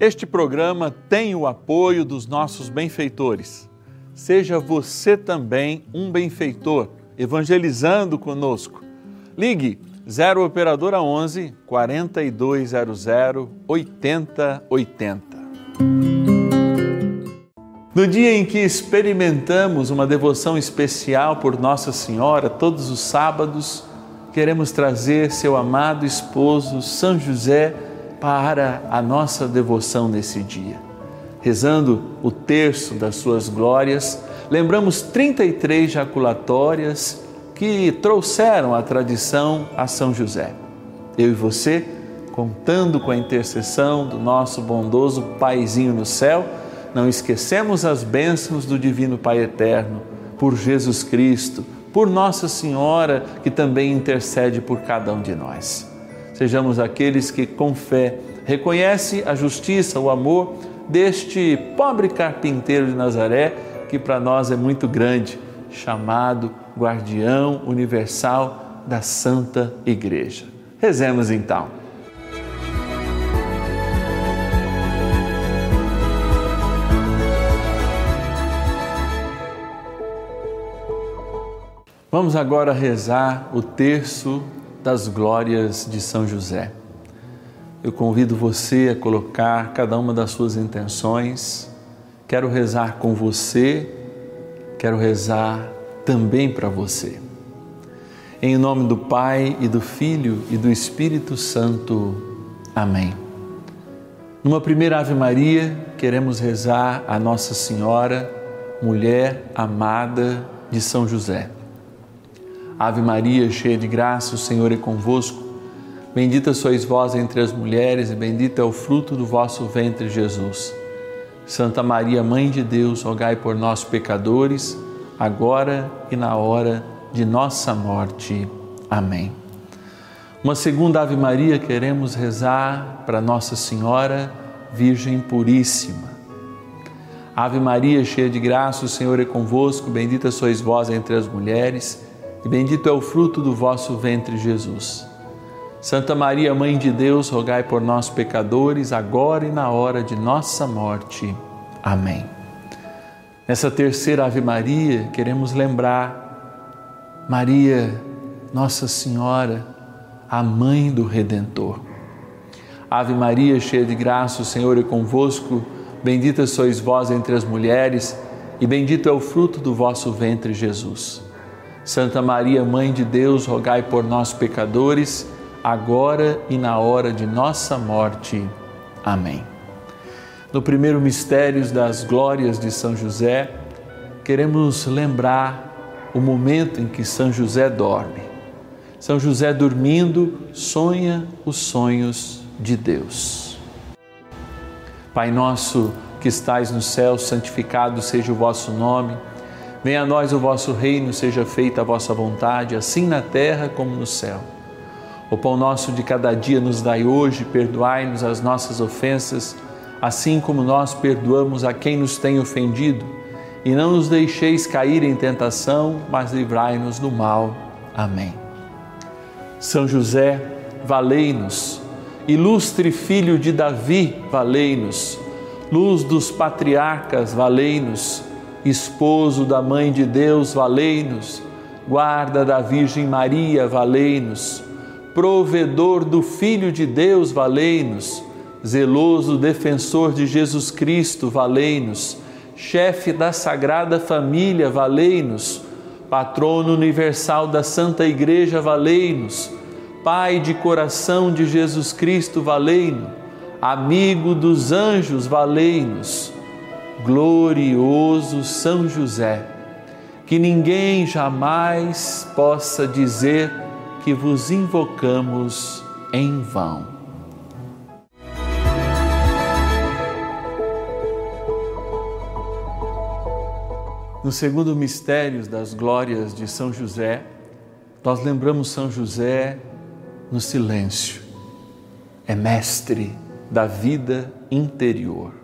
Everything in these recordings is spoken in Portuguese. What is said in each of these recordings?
Este programa tem o apoio dos nossos benfeitores. Seja você também um benfeitor, evangelizando conosco. Ligue 0 Operadora 11 4200 8080. No dia em que experimentamos uma devoção especial por Nossa Senhora, todos os sábados, queremos trazer seu amado esposo, São José, para a nossa devoção nesse dia. Rezando o terço das suas glórias, lembramos 33 jaculatórias que trouxeram a tradição a São José. Eu e você, contando com a intercessão do nosso bondoso Paizinho no céu, não esquecemos as bênçãos do Divino Pai Eterno, por Jesus Cristo, por Nossa Senhora, que também intercede por cada um de nós. Sejamos aqueles que, com fé, reconhece a justiça, o amor deste pobre carpinteiro de Nazaré, que para nós é muito grande, chamado guardião universal da Santa Igreja. Rezemos então. Vamos agora rezar o terço das glórias de São José. Eu convido você a colocar cada uma das suas intenções. Quero rezar com você, quero rezar também para você. Em nome do Pai e do Filho e do Espírito Santo. Amém. Numa primeira Ave Maria, queremos rezar a Nossa Senhora, mulher amada de São José. Ave Maria, cheia de graça, o Senhor é convosco. Bendita sois vós entre as mulheres, e bendito é o fruto do vosso ventre, Jesus. Santa Maria, Mãe de Deus, rogai por nós, pecadores, agora e na hora de nossa morte. Amém. Uma segunda Ave Maria queremos rezar para Nossa Senhora, Virgem Puríssima. Ave Maria, cheia de graça, o Senhor é convosco, bendita sois vós entre as mulheres e bendito é o fruto do vosso ventre, Jesus. Santa Maria, Mãe de Deus, rogai por nós, pecadores, agora e na hora de nossa morte. Amém. Nessa terceira Ave Maria, queremos lembrar Maria, Nossa Senhora, a Mãe do Redentor. Ave Maria, cheia de graça, o Senhor é convosco, bendita sois vós entre as mulheres, e bendito é o fruto do vosso ventre, Jesus. Santa Maria, Mãe de Deus, rogai por nós, pecadores, agora e na hora de nossa morte. Amém. No primeiro mistério das glórias de São José, queremos lembrar o momento em que São José dorme. São José dormindo sonha os sonhos de Deus. Pai nosso que estais no céu, santificado seja o vosso nome. Venha a nós o vosso reino, seja feita a vossa vontade, assim na terra como no céu. O pão nosso de cada dia nos dai hoje, perdoai-nos as nossas ofensas, assim como nós perdoamos a quem nos tem ofendido, e não nos deixeis cair em tentação, mas livrai-nos do mal. Amém. São José, valei-nos. Ilustre filho de Davi, valei-nos. Luz dos patriarcas, valei-nos esposo da Mãe de Deus, valei-nos, guarda da Virgem Maria, valei-nos, provedor do Filho de Deus, valei-nos, zeloso defensor de Jesus Cristo, valei-nos, chefe da Sagrada Família, valei-nos, patrono universal da Santa Igreja, valei-nos, Pai de coração de Jesus Cristo, valei-nos, amigo dos anjos, valei-nos glorioso São José, que ninguém jamais possa dizer que vos invocamos em vão. No segundo mistério das glórias de São José, nós lembramos São José no silêncio. É mestre da vida interior.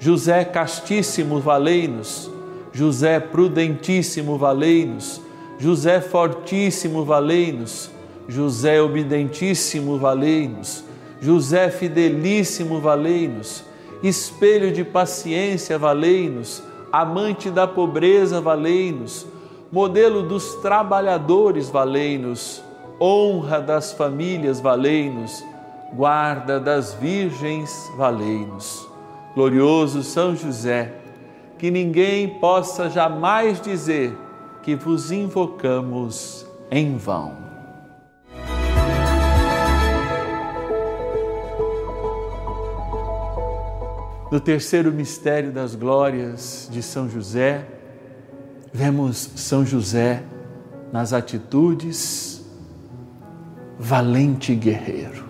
José Castíssimo, valei-nos. José Prudentíssimo, valei-nos. José Fortíssimo, valei-nos. José Obedentíssimo, valei-nos. José fidelíssimo, valei-nos. Espelho de paciência, valei-nos. Amante da pobreza, valei-nos. Modelo dos trabalhadores, valei-nos. Honra das famílias, valei-nos. Guarda das virgens, valei-nos. Glorioso São José, que ninguém possa jamais dizer que vos invocamos em vão. No terceiro mistério das glórias de São José, vemos São José nas atitudes valente guerreiro.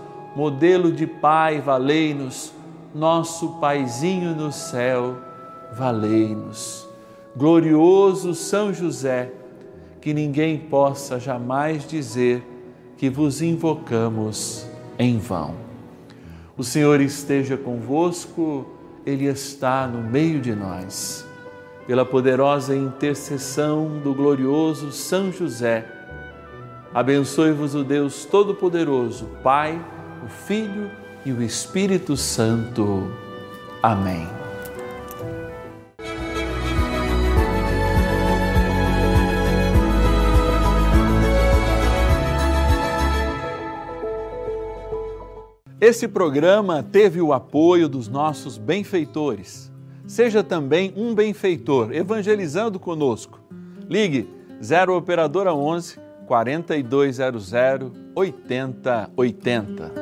modelo de pai, valei-nos, nosso paizinho no céu, valei-nos. Glorioso São José, que ninguém possa jamais dizer que vos invocamos em vão. O Senhor esteja convosco, Ele está no meio de nós. Pela poderosa intercessão do glorioso São José, abençoe-vos o Deus Todo-Poderoso, Pai, o Filho e o Espírito Santo. Amém. Esse programa teve o apoio dos nossos benfeitores. Seja também um benfeitor, evangelizando conosco. Ligue 0 Operadora 11 4200 8080.